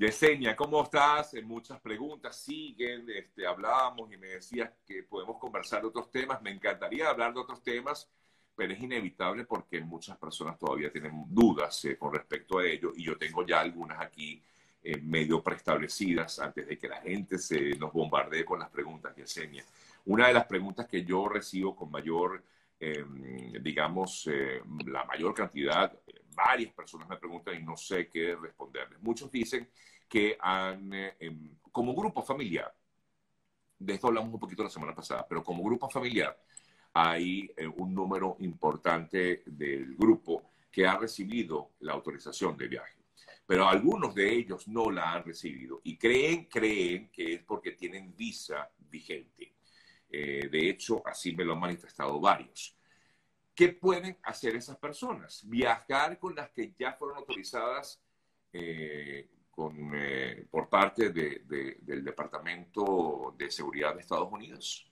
Yesenia, ¿cómo estás? Eh, muchas preguntas siguen, este, hablábamos y me decías que podemos conversar de otros temas. Me encantaría hablar de otros temas, pero es inevitable porque muchas personas todavía tienen dudas eh, con respecto a ello y yo tengo ya algunas aquí eh, medio preestablecidas antes de que la gente se nos bombardee con las preguntas, Yesenia. Una de las preguntas que yo recibo con mayor, em, digamos, la mayor cantidad varias personas me preguntan y no sé qué responderles. Muchos dicen que han, eh, em, como grupo familiar, de esto hablamos un poquito la semana pasada, pero como grupo familiar hay eh, un número importante del grupo que ha recibido la autorización de viaje. Pero algunos de ellos no la han recibido y creen, creen que es porque tienen visa vigente. Eh, de hecho, así me lo han manifestado varios. ¿Qué pueden hacer esas personas? Viajar con las que ya fueron autorizadas eh, con, eh, por parte del Departamento de Seguridad de Estados Unidos.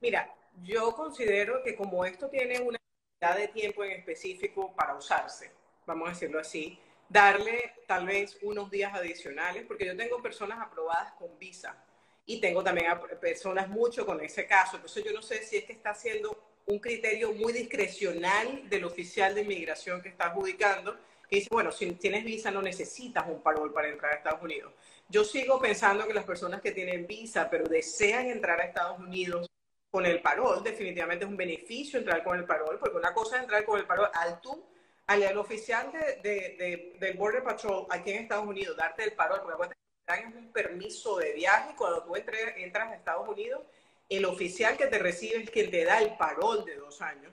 Mira, yo considero que como esto tiene una cantidad de tiempo en específico para usarse, vamos a decirlo así, darle tal vez unos días adicionales, porque yo tengo personas aprobadas con visa y tengo también personas mucho con ese caso. Entonces yo no sé si es que está haciendo un criterio muy discrecional del oficial de inmigración que está adjudicando, que dice, bueno, si tienes visa no necesitas un parol para entrar a Estados Unidos. Yo sigo pensando que las personas que tienen visa pero desean entrar a Estados Unidos con el parol, definitivamente es un beneficio entrar con el parol, porque una cosa es entrar con el parol al tú, al, oficial de, del Border Patrol aquí en Estados Unidos, darte el parol, porque es un permiso de viaje cuando tú entras a Estados Unidos el oficial que te recibe es quien te da el parol de dos años,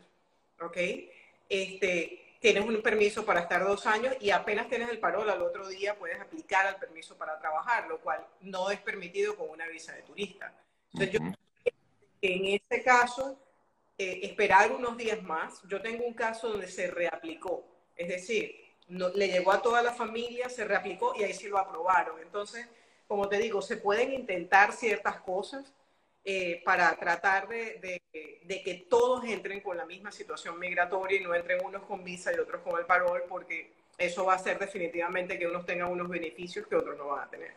¿ok? Este, tienes un permiso para estar dos años y apenas tienes el parol al otro día puedes aplicar al permiso para trabajar, lo cual no es permitido con una visa de turista. Entonces, yo en este caso, eh, esperar unos días más. Yo tengo un caso donde se reaplicó, es decir, no, le llegó a toda la familia, se reaplicó y ahí sí lo aprobaron. Entonces, como te digo, se pueden intentar ciertas cosas eh, para tratar de, que todos entren con la misma situación migratoria y no entren unos con visa y otros con el parol, porque eso va a hacer definitivamente que unos tengan unos beneficios que otros no van a tener.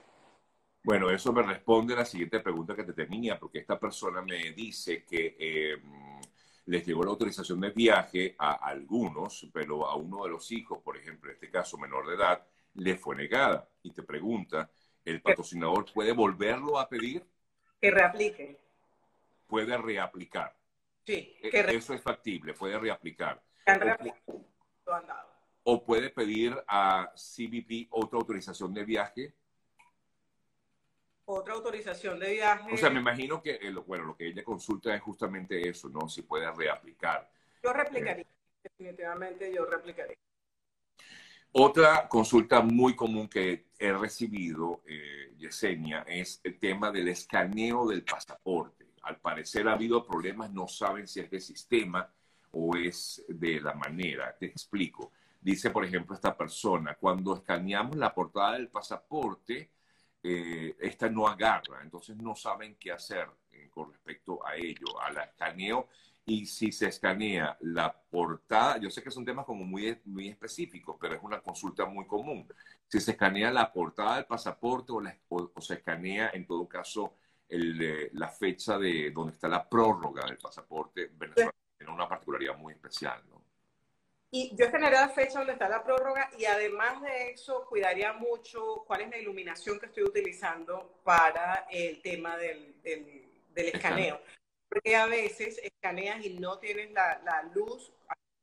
Bueno, eso me responde a la siguiente pregunta que te tenía, porque esta persona me dice que eh, les llegó la autorización de viaje a algunos, pero a uno de los hijos, por ejemplo, en este caso menor de edad, le fue negada. Y te pregunta, ¿el patrocinador puede volverlo a pedir? Que reaplique. Puede reaplicar. Sí. E, Eso es factible, puede reaplicar. O, o puede pedir a CBP otra autorización de viaje. Otra autorización de viaje. O sea, me imagino que, bueno, lo que ella consulta es justamente eso, ¿no? Si puede reaplicar. Yo reaplicaría, definitivamente yo reaplicaría. Otra consulta muy común que he recibido, eh, Yesenia, es el tema del escaneo del pasaporte. Al parecer ha habido problemas, no saben si es del sistema o es de la manera. Te explico. Dice, por ejemplo, esta persona, cuando escaneamos la portada del pasaporte, eh, esta no agarra, entonces no saben qué hacer eh, con respecto a ello, al escaneo y si se escanea la portada, yo sé que son temas como muy, muy específicos, pero es una consulta muy común. Si se escanea la portada del pasaporte o, se escanea en todo caso el, la fecha de donde está la prórroga del pasaporte venezolano, tiene una particularidad muy especial, ¿no? Y yo escanearía la fecha donde está la prórroga y además de eso cuidaría mucho cuál es la iluminación que estoy utilizando para el tema del, del, escaneo porque a veces escaneas y no tienes la, la luz.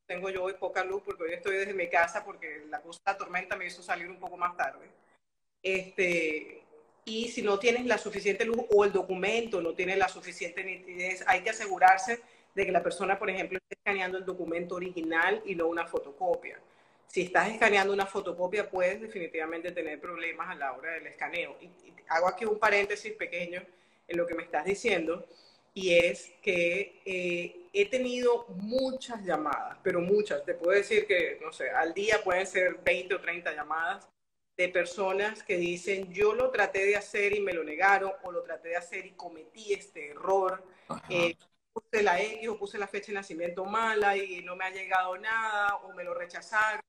Tengo yo hoy poca luz porque hoy estoy desde mi casa porque la cosa la tormenta me hizo salir un poco más tarde. Este, y si no tienes la suficiente luz o el documento no tiene la suficiente nitidez, hay que asegurarse de que la persona, por ejemplo, esté escaneando el documento original y no una fotocopia. Si estás escaneando una fotocopia, puedes definitivamente tener problemas a la hora del escaneo. y hago aquí un paréntesis pequeño en lo que me estás diciendo y es que eh, he tenido muchas llamadas, pero muchas, te puedo decir que, no sé, al día pueden ser 20 o 30 llamadas de personas que dicen, yo lo traté de hacer y me lo negaron, o lo traté de hacer y cometí este error, eh, puse la X o puse la fecha de nacimiento mala y no me ha llegado nada, o me lo rechazaron.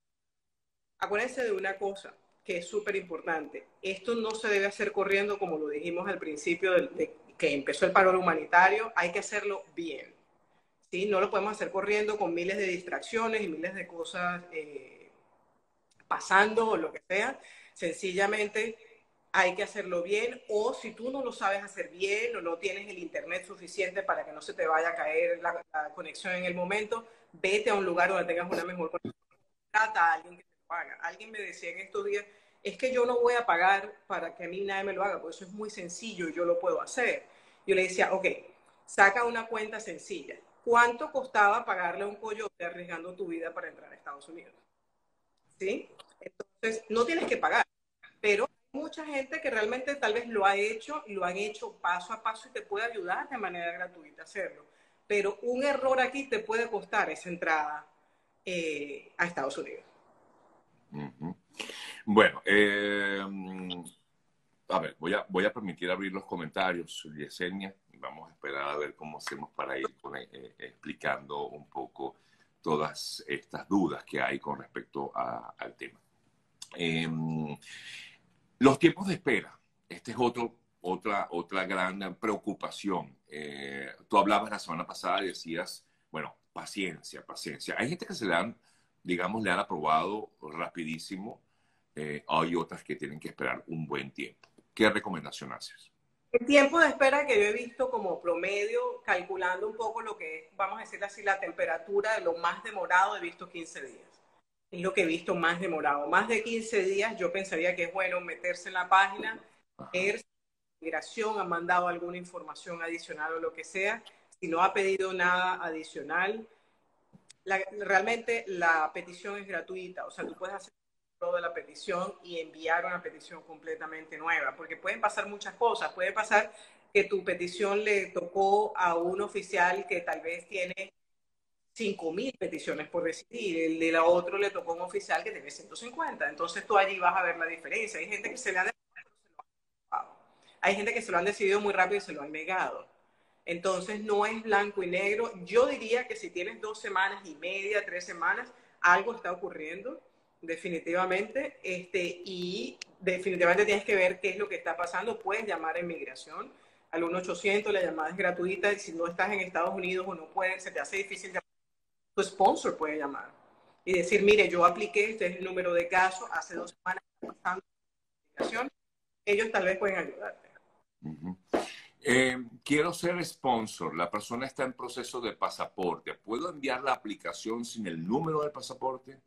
Acuérdense de una cosa, que es súper importante. Esto no se debe hacer corriendo, como lo dijimos al principio de, que empezó el paro humanitario, hay que hacerlo bien. ¿sí? No lo podemos hacer corriendo con miles de distracciones y miles de cosas eh, pasando o lo que sea. Sencillamente hay que hacerlo bien o si tú no lo sabes hacer bien o no tienes el internet suficiente para que no se te vaya a caer la, conexión en el momento, vete a un lugar donde tengas una mejor conexión. Trata a alguien que te lo haga. Alguien me decía en estos días, es que yo no voy a pagar para que a mí nadie me lo haga, porque eso es muy sencillo yo lo puedo hacer. Yo le decía, ok, saca una cuenta sencilla. ¿Cuánto costaba pagarle a un coyote arriesgando tu vida para entrar a Estados Unidos? ¿Sí? Entonces, no tienes que pagar, pero mucha gente que realmente tal vez lo ha hecho y lo han hecho paso a paso y te puede ayudar de manera gratuita a hacerlo. Pero un error aquí te puede costar esa entrada eh, a Estados Unidos. Bueno, eh, a ver, voy a, voy a permitir abrir los comentarios, Yesenia, y vamos a esperar a ver cómo hacemos para ir eh, explicando un poco todas estas dudas que hay con respecto al tema. Em, los tiempos de espera, este es otro, otra, otra gran preocupación. Eh, tú hablabas la semana pasada y decías, bueno, paciencia, paciencia. Hay gente que se le han, digamos, le han aprobado rapidísimo, eh, hay otras que tienen que esperar un buen tiempo. ¿Qué recomendación haces? El tiempo de espera que yo he visto como promedio, calculando un poco lo que es, vamos a decir así, la temperatura de lo más demorado, he visto 15 días. Es lo que he visto más demorado. Más de 15 días yo pensaría que es bueno meterse en la página, ver si la migración ha mandado alguna información adicional o lo que sea. Si no ha pedido nada adicional, realmente la petición es gratuita. O sea, tú puedes hacer de la petición y enviar una petición completamente nueva, porque pueden pasar muchas cosas. Puede pasar que tu petición le tocó a un oficial que tal vez tiene 5.000 peticiones por decidir, el de la otro le tocó a un oficial que tiene 150. Entonces tú allí vas a ver la diferencia. Hay gente que se le ha hay gente que se lo han decidido muy rápido y se lo han negado. Entonces no es blanco y negro. Yo diría que si tienes dos semanas y media, tres semanas, algo está ocurriendo definitivamente, este, y definitivamente tienes que ver qué es lo que está pasando. Puedes llamar a inmigración al 1-800, la llamada es gratuita, si no estás en Estados Unidos o no puedes, se te hace difícil llamar, tu sponsor puede llamar y decir, mire, yo apliqué, este es el número de casos, hace dos semanas pasando inmigración, ellos tal vez pueden ayudarte. Eh, quiero ser sponsor, la persona está en proceso de pasaporte, ¿puedo enviar la aplicación sin el número del pasaporte?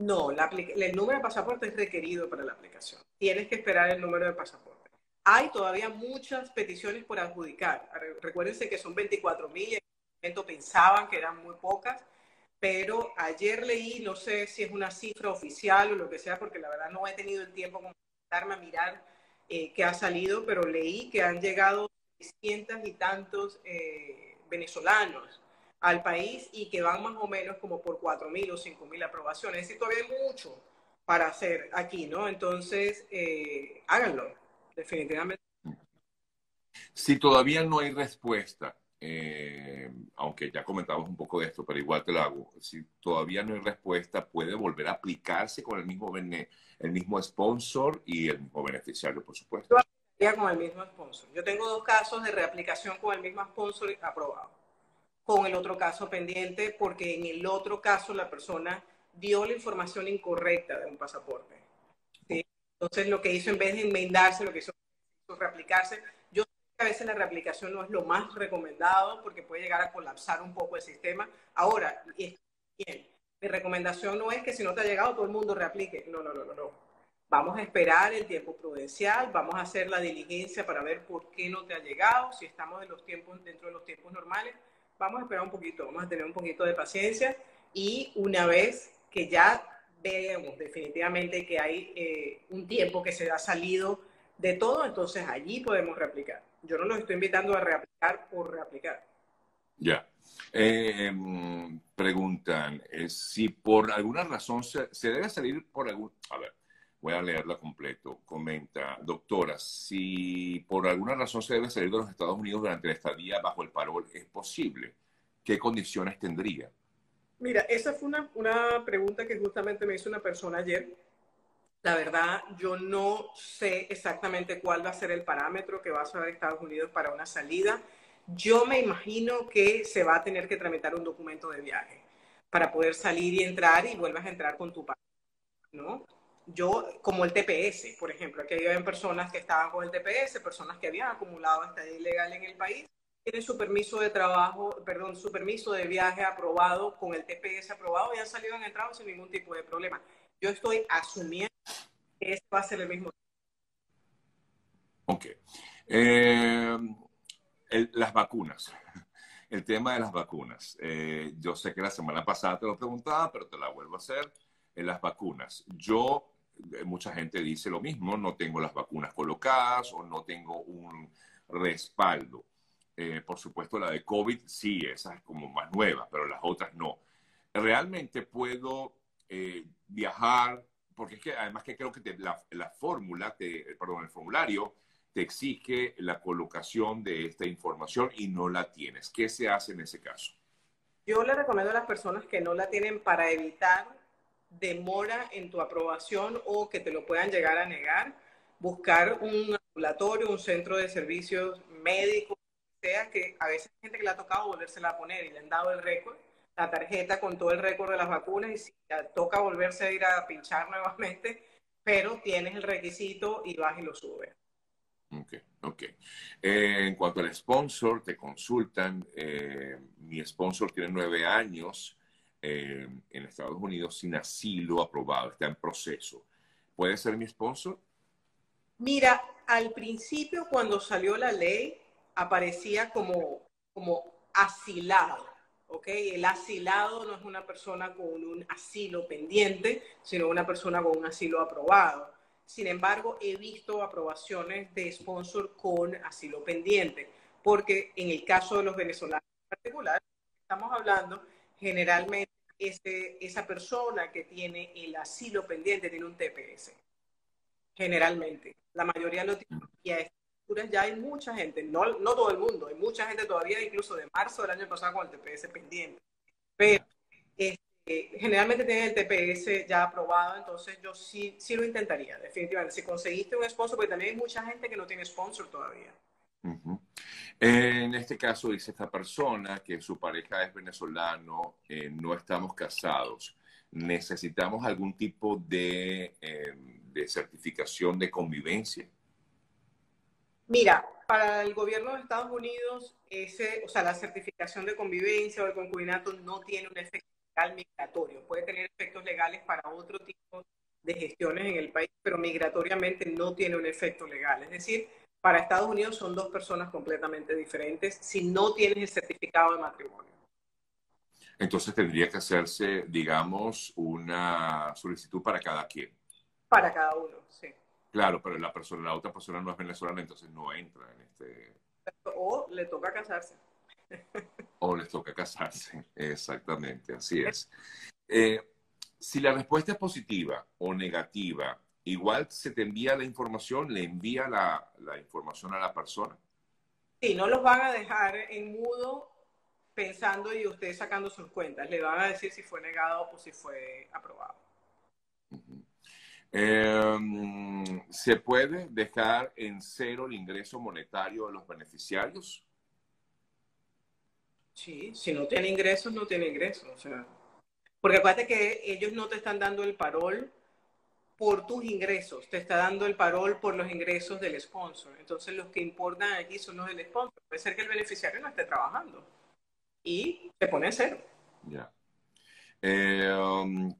No, el número de pasaporte es requerido para la aplicación. Tienes que esperar el número de pasaporte. Hay todavía muchas peticiones por adjudicar. Recuérdense que son 24 mil. En ese momento pensaban que eran muy pocas, pero ayer leí, no sé si es una cifra oficial o lo que sea, porque la verdad no he tenido el tiempo como darme a mirar eh, qué ha salido, pero leí que han llegado 600 y tantos eh, venezolanos al país y que van más o menos como por 4.000 o 5.000 aprobaciones. Es decir, todavía hay mucho para hacer aquí, ¿no? Entonces, eh, háganlo, definitivamente. Si todavía no hay respuesta, eh, aunque ya comentamos un poco de esto, pero igual te lo hago, si todavía no hay respuesta, puede volver a aplicarse con el mismo, el mismo sponsor y el mismo beneficiario, por supuesto. Yo con el mismo sponsor. Yo tengo dos casos de reaplicación con el mismo sponsor aprobado con el otro caso pendiente porque en el otro caso la persona dio la información incorrecta de un pasaporte. Entonces lo que hizo en vez de enmendarse, lo que hizo fue reaplicarse. Yo sé que a veces la reaplicación no es lo más recomendado porque puede llegar a colapsar un poco el sistema. Ahora, bien, mi recomendación no es que si no te ha llegado todo el mundo reaplique. No, no, no, no, no. Vamos a esperar el tiempo prudencial, vamos a hacer la diligencia para ver por qué no te ha llegado, si estamos en los tiempos, dentro de los tiempos normales vamos a esperar un poquito, vamos a tener un poquito de paciencia y una vez que ya veamos definitivamente que hay eh, un tiempo que se ha salido de todo, entonces allí podemos reaplicar. Yo no los estoy invitando a reaplicar por reaplicar. Ya. Eh, preguntan eh, si por alguna razón se, se, debe salir por algún... A ver, voy a leerla completo. Comenta, doctora, si por alguna razón se debe salir de los Estados Unidos durante la estadía bajo el parol, ¿es posible? ¿Qué condiciones tendría? Mira, esa fue una, una pregunta que justamente me hizo una persona ayer La verdad, yo no sé exactamente cuál va a ser el parámetro que va a usar Estados Unidos para una salida. Yo me imagino que se va a tener que tramitar un documento de viaje para poder salir y entrar y vuelvas a entrar con tu país, ¿no? Yo, como el TPS, por ejemplo, aquí había personas que estaban con el TPS, personas que habían acumulado estadía ilegal en el país, tienen su permiso de trabajo, perdón, su permiso de viaje aprobado con el TPS aprobado y han salido en entrado sin ningún tipo de problema. Yo estoy asumiendo que este va a ser el mismo. Ok. Eh, las vacunas. El tema de las vacunas. Eh, yo sé que la semana pasada te lo preguntaba, pero te la vuelvo a hacer. Las vacunas. Yo, eh, mucha gente dice lo mismo, no tengo las vacunas colocadas o no tengo un respaldo. por supuesto, la de COVID sí, esa es como más nueva, pero las otras no. ¿Realmente puedo viajar? Porque es que además que creo que la, la fórmula, perdón, el formulario te exige la colocación de esta información y no la tienes. ¿Qué se hace en ese caso? Yo le recomiendo a las personas que no la tienen para evitar demora en tu aprobación o que te lo puedan llegar a negar, buscar un ambulatorio, un centro de servicios médicos, sea que a veces hay gente que le ha tocado volvérsela a poner y le han dado el récord, la tarjeta con todo el récord de las vacunas y si toca volverse a ir a pinchar nuevamente, pero tienes el requisito y vas y lo subes. Ok, ok. Eh, en cuanto al sponsor, te consultan. Eh, mi sponsor tiene nueve años eh, en Estados Unidos sin asilo aprobado, está en proceso. ¿Puede ser mi sponsor? Mira, al principio cuando salió la ley aparecía como, como asilado, ¿ok? El asilado no es una persona con un asilo pendiente, sino una persona con un asilo aprobado. Sin embargo, he visto aprobaciones de sponsor con asilo pendiente, porque en el caso de los venezolanos en particular, estamos hablando, generalmente esa persona que tiene el asilo pendiente tiene un TPS. Generalmente. La mayoría lo tiene. Y a estas alturas ya hay mucha gente, no, no todo el mundo, hay mucha gente todavía, incluso de marzo del año pasado con el TPS pendiente. Pero este, generalmente tienen el TPS ya aprobado, entonces yo sí, sí lo intentaría, definitivamente. Si conseguiste un sponsor, porque también hay mucha gente que no tiene sponsor todavía. En este caso dice esta persona que su pareja es venezolano, eh, no estamos casados. ¿Necesitamos algún tipo de, eh, de certificación de convivencia? Mira, para el gobierno de Estados Unidos, ese, o sea, la certificación de convivencia o el concubinato no tiene un efecto migratorio. Puede tener efectos legales para otro tipo de gestiones en el país, pero migratoriamente no tiene un efecto legal. Es decir, para Estados Unidos son dos personas completamente diferentes si no tienes el certificado de matrimonio. Entonces tendría que hacerse, digamos, una solicitud para cada quien. Para cada uno, sí. Claro, pero la persona, la otra persona no es venezolana, entonces no entra en este. O le toca casarse. o les toca casarse. Exactamente, así es. Eh, si la respuesta es positiva o negativa, igual se te envía la información, le envía la, la información a la persona. Sí, no los van a dejar en mudo pensando y ustedes sacando sus cuentas. Le van a decir si fue negado o si fue aprobado. Em, ¿Se puede dejar en cero el ingreso monetario de los beneficiarios? Sí, si no tiene ingresos, no tiene ingresos. O sea, porque acuérdate que ellos no te están dando el parol por tus ingresos, te está dando el parol por los ingresos del sponsor. Entonces, los que importan aquí son los del sponsor. Puede ser que el beneficiario no esté trabajando y se pone cero. Ya. Eh, um,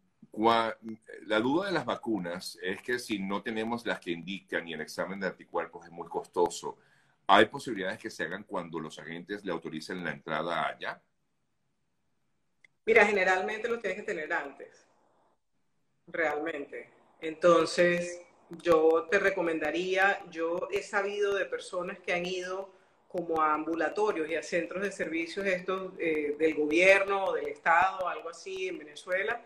la duda de las vacunas es que si no tenemos las que indican y el examen de anticuerpos es muy costoso, ¿Hay posibilidades que se hagan cuando los agentes le autoricen la entrada allá? Mira, generalmente lo tienes que tener antes, realmente. Entonces, yo te recomendaría, yo he sabido de personas que han ido como a ambulatorios y a centros de servicios estos eh, del gobierno o del Estado, algo así, en Venezuela,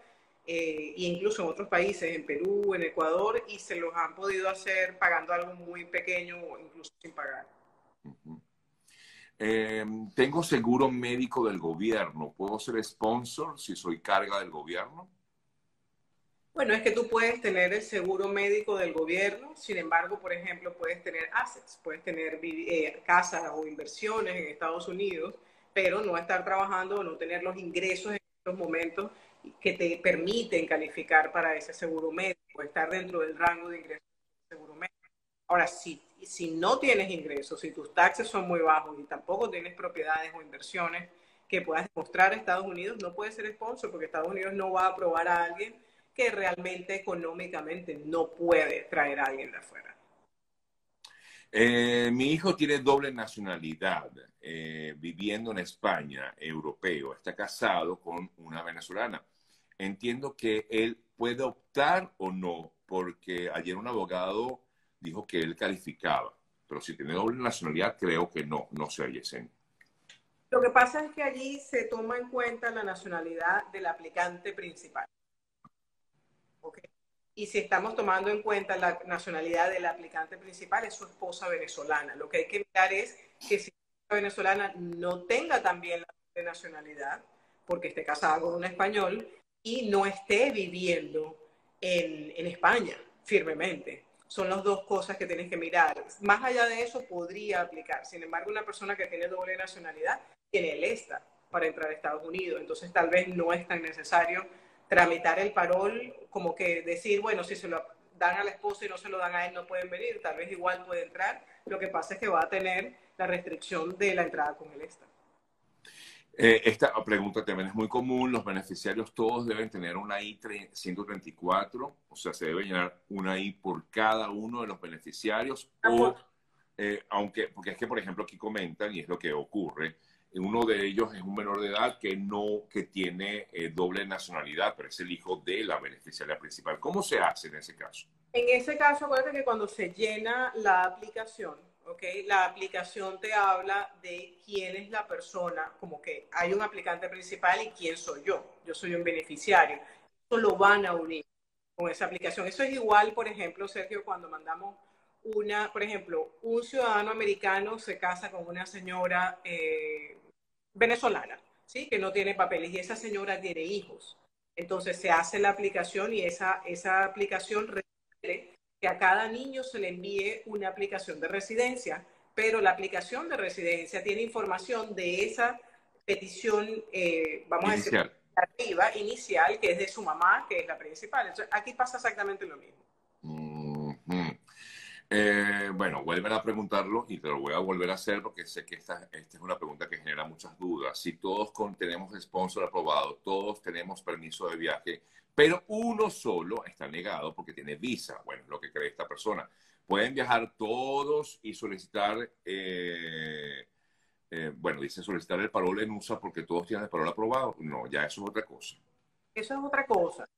eh, e incluso en otros países, en Perú, en Ecuador, y se los han podido hacer pagando algo muy pequeño o incluso sin pagar. Em, tengo seguro médico del gobierno. ¿Puedo ser sponsor si soy carga del gobierno? Bueno, es que tú puedes tener el seguro médico del gobierno, sin embargo, por ejemplo, puedes tener assets, puedes tener eh, casas o inversiones en Estados Unidos, pero no estar trabajando o no tener los ingresos en estos momentos que te permiten calificar para ese seguro médico, estar dentro del rango de ingresos del seguro médico. Ahora, si, si no tienes ingresos, si tus taxes son muy bajos y tampoco tienes propiedades o inversiones que puedas demostrar a Estados Unidos, no puedes ser sponsor porque Estados Unidos no va a aprobar a alguien que realmente económicamente no puede traer a alguien de afuera. Eh, mi hijo tiene doble nacionalidad, eh, viviendo en España, europeo, está casado con una venezolana. Entiendo que él puede optar o no, porque ayer un abogado dijo que él calificaba, pero si tiene doble nacionalidad, creo que no, no se oye Lo que pasa es que allí se toma en cuenta la nacionalidad del aplicante principal. Y si estamos tomando en cuenta la nacionalidad del aplicante principal, es su esposa venezolana. Lo que hay que mirar es que si la venezolana no tenga también la nacionalidad, porque esté casada con un español, y no esté viviendo en, en España firmemente. Son las dos cosas que tienes que mirar. Más allá de eso, podría aplicar. Sin embargo, una persona que tiene doble nacionalidad tiene el ESTA para entrar a Estados Unidos. Entonces, tal vez no es tan necesario tramitar el parol, como que decir, bueno, si se lo dan a la esposa y no se lo dan a él, no pueden venir, tal vez igual puede entrar. Lo que pasa es que va a tener la restricción de la entrada con el ESTA. Eh, esta pregunta también es muy común. Los beneficiarios todos deben tener una I-134, o sea, se debe llenar una I por cada uno de los beneficiarios. O, eh, aunque, porque es que, por ejemplo, aquí comentan, y es lo que ocurre, uno de ellos es un menor de edad que no, que tiene eh, doble nacionalidad, pero es el hijo de la beneficiaria principal. ¿Cómo se hace en ese caso? En ese caso, acuérdate que cuando se llena la aplicación, ¿ok? La aplicación te habla de quién es la persona, como que hay un aplicante principal y quién soy yo. Yo soy un beneficiario. Eso lo van a unir con esa aplicación. Eso es igual, por ejemplo, Sergio, cuando mandamos una, por ejemplo, un ciudadano americano se casa con una señora eh, venezolana, ¿sí? Que no tiene papeles y esa señora tiene hijos. Entonces se hace la aplicación y esa, esa aplicación requiere que a cada niño se le envíe una aplicación de residencia, pero la aplicación de residencia tiene información de esa petición, eh, vamos a decir, arriba, inicial, que es de su mamá, que es la principal. Entonces, aquí pasa exactamente lo mismo. Eh, bueno, vuelven a preguntarlo y te lo voy a volver a hacer porque sé que esta, esta es una pregunta que genera muchas dudas. Si todos con, tenemos sponsor aprobado, todos tenemos permiso de viaje, pero uno solo está negado porque tiene visa, bueno, es lo que cree esta persona. Pueden viajar todos y solicitar, eh, eh, bueno, dice solicitar el parol en USA porque todos tienen el parol aprobado. No, ya eso es otra cosa. Eso es otra cosa.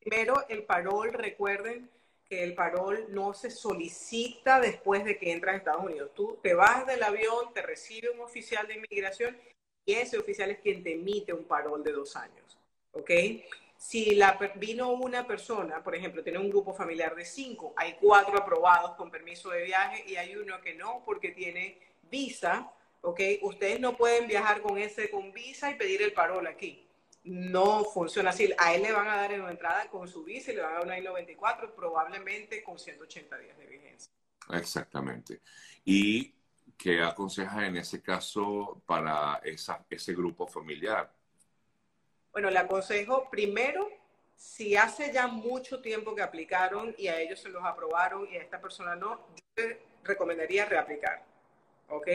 Primero, el parol, recuerden, que el parol no se solicita después de que entras a Estados Unidos. Tú te vas del avión, te recibe un oficial de inmigración y ese oficial es quien te emite un parol de dos años. ¿Ok? Si la, vino una persona, por ejemplo, tiene un grupo familiar de cinco, hay cuatro aprobados con permiso de viaje y hay uno que no porque tiene visa, ¿ok? Ustedes no pueden viajar con ese con visa y pedir el parol aquí no funciona así. A él le van a dar en una entrada con su visa y le van a dar una I-94, probablemente con 180 días de vigencia. Exactamente. ¿Y qué aconseja en ese caso para esa, ese grupo familiar? Bueno, le aconsejo primero, si hace ya mucho tiempo que aplicaron y a ellos se los aprobaron y a esta persona no, yo le recomendaría reaplicar, ¿ok?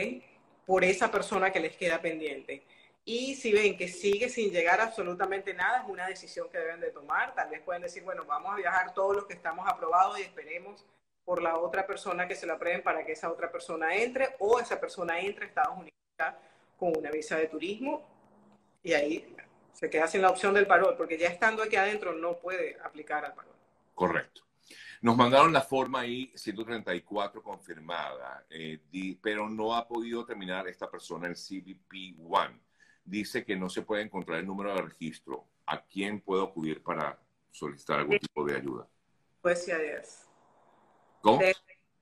Por esa persona que les queda pendiente y si ven que sigue sin llegar absolutamente nada, es una decisión que deben de tomar. Tal vez pueden decir, bueno, vamos a viajar todos los que estamos aprobados y esperemos por la otra persona que se la aprueben para que esa otra persona entre o esa persona entre a Estados Unidos con una visa de turismo y ahí se queda sin la opción del parol, porque ya estando aquí adentro no puede aplicar al parol. Correcto. Nos mandaron la forma ahí 134 confirmada, eh, pero no ha podido terminar esta persona el CBP-1 dice que no se puede encontrar el número de registro. ¿A quién puedo acudir para solicitar algún tipo de ayuda? Pues sí, es. ¿Cómo?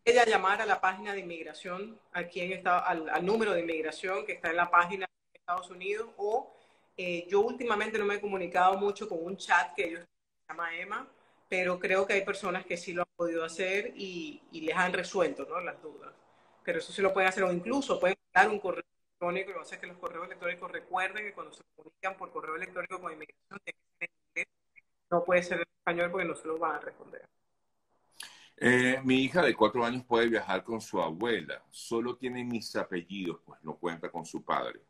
ella llamar a la página de inmigración, aquí en está, al, número de inmigración que está en la página de Estados Unidos, o eh, yo últimamente no me he comunicado mucho con un chat que ellos llama Emma, pero creo que hay personas que sí lo han podido hacer y, y les han resuelto ¿no? las dudas. Pero eso sí lo pueden hacer o incluso pueden dar un correo electrónico, lo que pasa es que los correos electrónicos recuerden que cuando se comunican por correo electrónico con inmigración no puede ser en español porque no se lo van a responder. Eh, mi hija de cuatro años puede viajar con su abuela, solo tiene mis apellidos, pues no cuenta con su padre.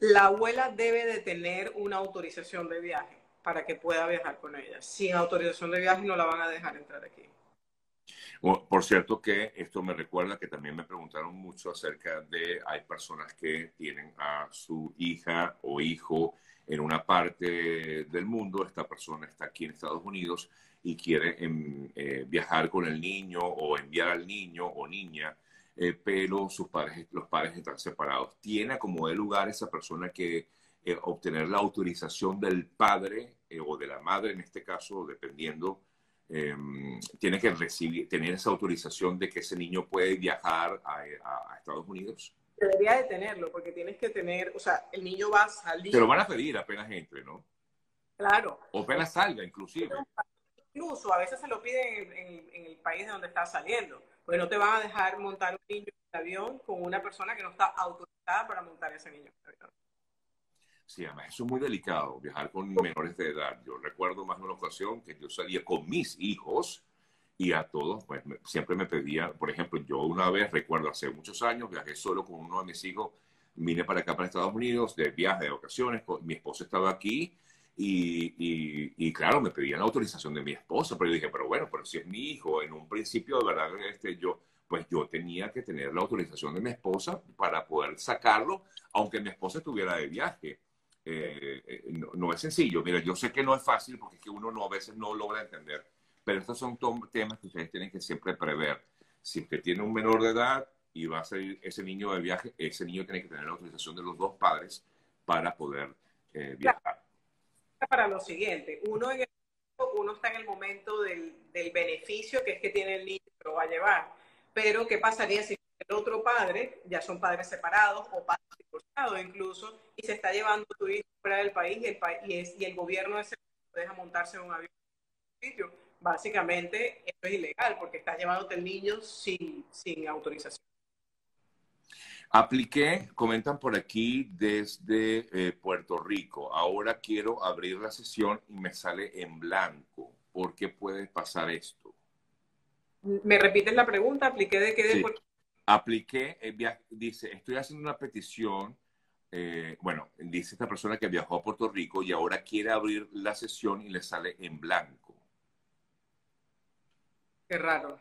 La abuela debe de tener una autorización de viaje para que pueda viajar con ella. Sin autorización de viaje no la van a dejar entrar aquí. Por cierto que esto me recuerda que también me preguntaron mucho acerca de, hay personas que tienen a su hija o hijo en una parte del mundo, esta persona está aquí en Estados Unidos y quiere em, eh, viajar con el niño o enviar al niño o niña, eh, pero sus padres, los padres están separados. Tiene como de lugar esa persona que eh, obtener la autorización del padre o de la madre, en este caso, dependiendo, em, tiene que recibir, tener esa autorización de que ese niño puede viajar a, a Estados Unidos. Debería de tenerlo, porque tienes que tener, o sea, el niño va a salir. Te lo van a pedir apenas entre, ¿no? Claro. O apenas salga, inclusive. Incluso a veces se lo piden en, el país de donde está saliendo, porque no te van a dejar montar un niño en el avión con una persona que no está autorizada para montar ese niño en el avión. Sí, además eso es muy delicado, viajar con menores de edad. Yo recuerdo más de una ocasión que yo salía con mis hijos y a todos, pues siempre me pedía, por ejemplo, yo una vez, recuerdo hace muchos años, viajé solo con uno de mis hijos, vine para acá, para Estados Unidos, de viaje, de ocasiones, mi esposa estaba aquí y, y, claro, me pedían la autorización de mi esposa, pero yo dije, pero bueno, pero si es mi hijo, en un principio, de verdad, este, yo, pues yo tenía que tener la autorización de mi esposa para poder sacarlo, aunque mi esposa estuviera de viaje. Eh, eh, no, no, es sencillo. Mira, yo sé que no es fácil porque es que uno no, a veces no logra entender pero estos son temas que ustedes tienen que siempre prever. Si usted tiene un menor de edad y va a salir ese niño de viaje, ese niño tiene que tener la autorización de los dos padres para poder eh, viajar. Para lo siguiente, uno, en uno está en el momento del, del, beneficio que es que tiene el niño que lo va a llevar. Pero, ¿qué pasaría si el otro padre, ya son padres separados o padres divorciados incluso, y se está llevando tu hijo fuera del país y el, y, y el gobierno ese deja montarse en un avión? básicamente esto es ilegal porque estás llevándote el niño sin, sin autorización. Apliqué, comentan por aquí desde eh, Puerto Rico. Ahora quiero abrir la sesión y me sale en blanco. ¿Por qué puede pasar esto? ¿Me repites la pregunta? ¿Apliqué de qué? De sí. Apliqué, eh, dice, estoy haciendo una petición. Eh, bueno, dice esta persona que viajó a Puerto Rico y ahora quiere abrir la sesión y le sale en blanco. Qué raro.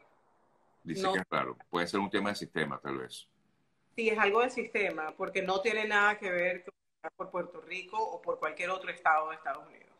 Dice que es raro. Puede ser un tema de sistema, tal vez. Sí, es algo de sistema, porque no tiene nada que ver con por Puerto Rico o por cualquier otro estado de Estados Unidos.